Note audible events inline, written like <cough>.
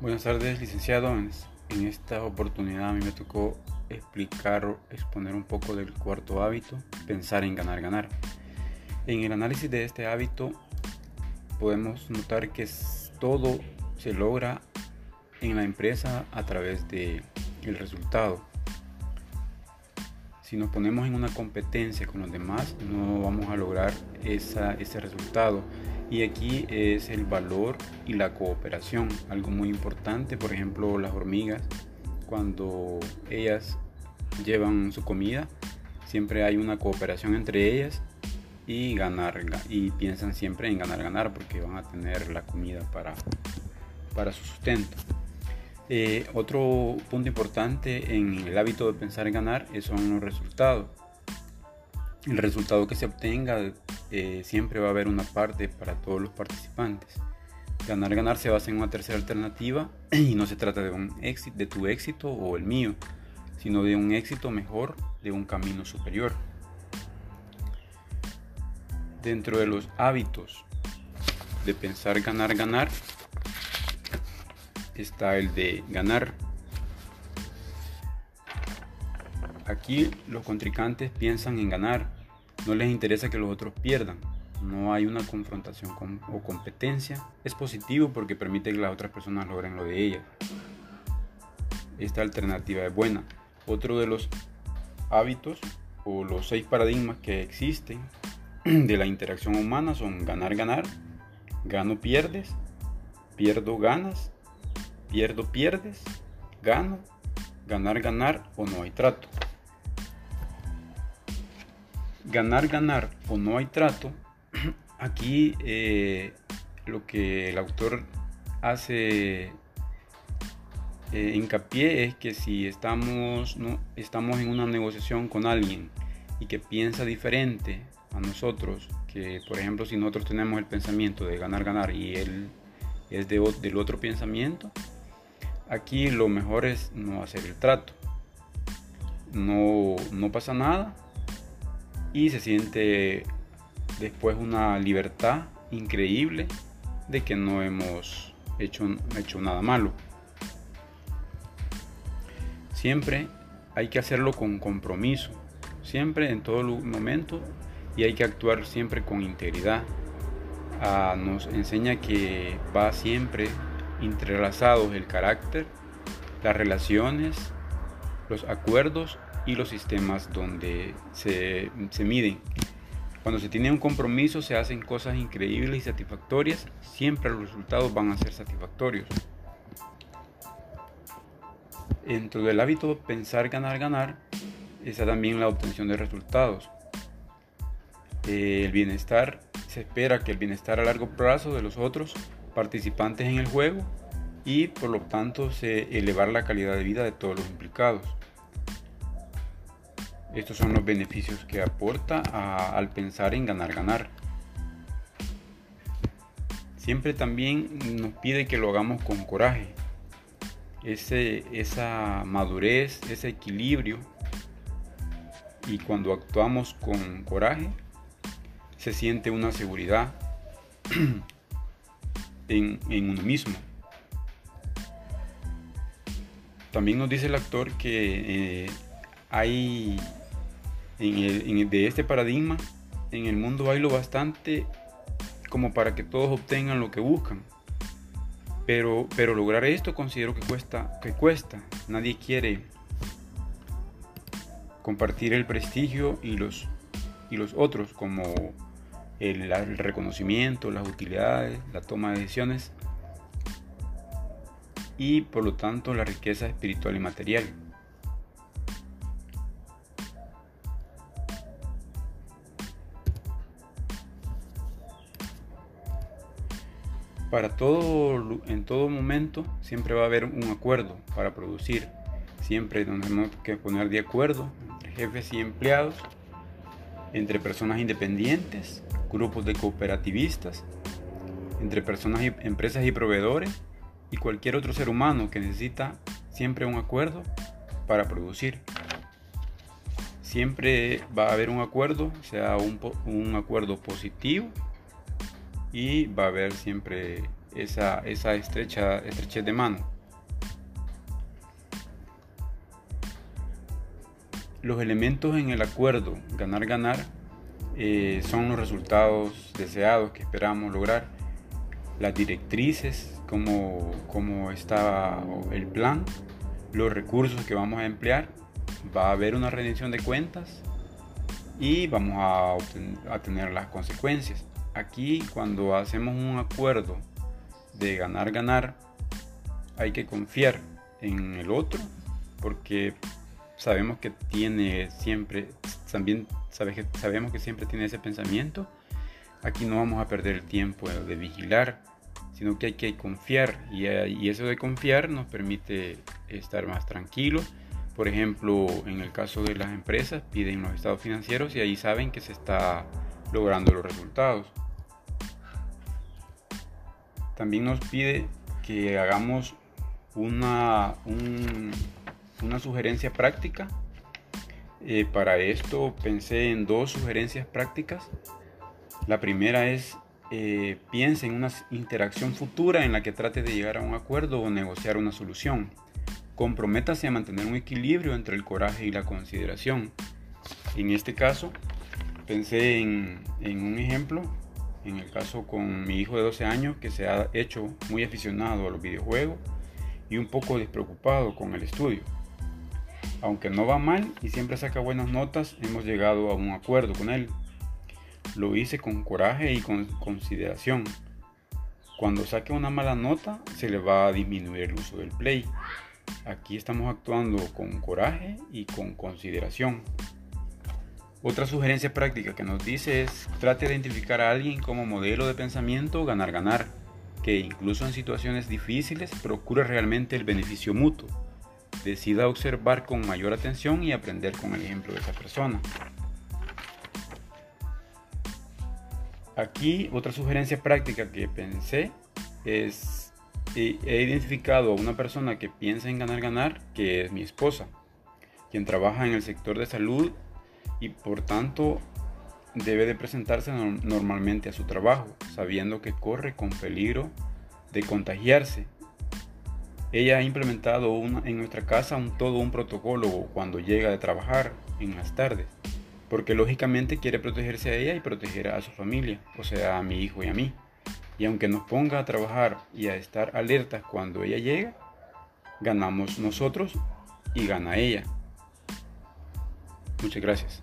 Buenas tardes, licenciado. En esta oportunidad a mí me tocó explicar exponer un poco del cuarto hábito, pensar en ganar, ganar. En el análisis de este hábito podemos notar que todo se logra en la empresa a través de el resultado. Si nos ponemos en una competencia con los demás, no vamos a lograr ese resultado y aquí es el valor y la cooperación, algo muy importante. Por ejemplo, las hormigas, cuando ellas llevan su comida, siempre hay una cooperación entre ellas y ganar y piensan siempre en ganar ganar porque van a tener la comida para, para su sustento. Eh, otro punto importante en el hábito de pensar en ganar son los resultados. El resultado que se obtenga eh, siempre va a haber una parte para todos los participantes. Ganar, ganar se basa en una tercera alternativa <clears throat> y no se trata de, un éxito, de tu éxito o el mío, sino de un éxito mejor, de un camino superior. Dentro de los hábitos de pensar ganar, ganar, está el de ganar. Aquí los contrincantes piensan en ganar, no les interesa que los otros pierdan. No hay una confrontación o competencia. Es positivo porque permite que las otras personas logren lo de ellas. Esta alternativa es buena. Otro de los hábitos o los seis paradigmas que existen de la interacción humana son ganar, ganar, gano, pierdes, pierdo, ganas, pierdo, pierdes, gano, ganar, ganar o no hay trato. Ganar, ganar o no hay trato, <clears throat> aquí eh, lo que el autor hace eh, hincapié es que si estamos, no, estamos en una negociación con alguien y que piensa diferente a nosotros, que por ejemplo si nosotros tenemos el pensamiento de ganar, ganar y él es de, del otro pensamiento, aquí lo mejor es no hacer el trato. No, no pasa nada, y se siente después una libertad increíble de que no hemos hecho, hecho nada malo. Siempre hay que hacerlo con compromiso, siempre en todo momento y hay que actuar siempre con integridad. Ah, nos enseña que va siempre entrelazados el carácter, las relaciones, los acuerdos y los sistemas donde se, miden. Cuando se tiene un compromiso se hacen cosas increíbles y satisfactorias, siempre los resultados van a ser satisfactorios. Dentro del hábito pensar, ganar, ganar, está también la obtención de resultados. El bienestar, se espera que el bienestar a largo plazo de los otros participantes en el juego y por lo tanto se elevar la calidad de vida de todos los implicados. Estos son los beneficios que aporta al pensar en ganar, ganar. Siempre también nos pide que lo hagamos con coraje. Ese, esa madurez, ese equilibrio. Y cuando actuamos con coraje, se siente una seguridad <clears throat> en, uno mismo. También nos dice el actor que eh, hay en de este paradigma, en el mundo hay lo bastante como para que todos obtengan lo que buscan. Pero, pero lograr esto considero que cuesta, que cuesta. Nadie quiere compartir el prestigio y los, y los otros como el, reconocimiento, las utilidades, la toma de decisiones y por lo tanto la riqueza espiritual y material. Para todo, en todo momento siempre va a haber un acuerdo para producir. Siempre tenemos que poner de acuerdo entre jefes y empleados, entre personas independientes, grupos de cooperativistas, entre personas y empresas y proveedores y cualquier otro ser humano que necesita siempre un acuerdo para producir. Siempre va a haber un acuerdo, sea un, acuerdo positivo y va a haber siempre esa, esa estrecha, estrechez de mano. Los elementos en el acuerdo ganar-ganar eh, son los resultados deseados que esperamos lograr, las directrices, como, como está el plan, los recursos que vamos a emplear, va a haber una rendición de cuentas y vamos a, a tener las consecuencias. Aquí cuando hacemos un acuerdo de ganar-ganar, hay que confiar en el otro porque sabemos que tiene siempre, también sabemos que siempre tiene ese pensamiento. Aquí no vamos a perder el tiempo de vigilar, sino que hay que confiar y, y eso de confiar nos permite estar más tranquilos. Por ejemplo, en el caso de las empresas, piden los estados financieros y ahí saben que se está logrando los resultados. También nos pide que hagamos una, un, una sugerencia práctica. Eh, para esto pensé en dos sugerencias prácticas. La primera es eh, piense en una interacción futura en la que trate de llegar a un acuerdo o negociar una solución. Comprométase a mantener un equilibrio entre el coraje y la consideración. En este caso, pensé en, en un ejemplo, en el caso con mi hijo de 12 años que se ha hecho muy aficionado a los videojuegos y un poco despreocupado con el estudio. Aunque no va mal y siempre saca buenas notas, hemos llegado a un acuerdo con él. Lo hice con coraje y con consideración. Cuando saque una mala nota, se le va a disminuir el uso del play. Aquí estamos actuando con coraje y con consideración. Otra sugerencia práctica que nos dice es trate de identificar a alguien como modelo de pensamiento ganar-ganar, que incluso en situaciones difíciles procure realmente el beneficio mutuo decida observar con mayor atención y aprender con el ejemplo de esa persona. Aquí otra sugerencia práctica que pensé es, he identificado a una persona que piensa en ganar ganar, que es mi esposa, quien trabaja en el sector de salud y por tanto debe de presentarse normalmente a su trabajo, sabiendo que corre con peligro de contagiarse ella ha implementado en nuestra casa un, todo un protocolo cuando llega de trabajar en las tardes, porque lógicamente quiere protegerse a ella y proteger a su familia, o sea, a mi hijo y a mí. Y aunque nos ponga a trabajar y a estar alertas cuando ella llega, ganamos nosotros y gana ella. Muchas gracias.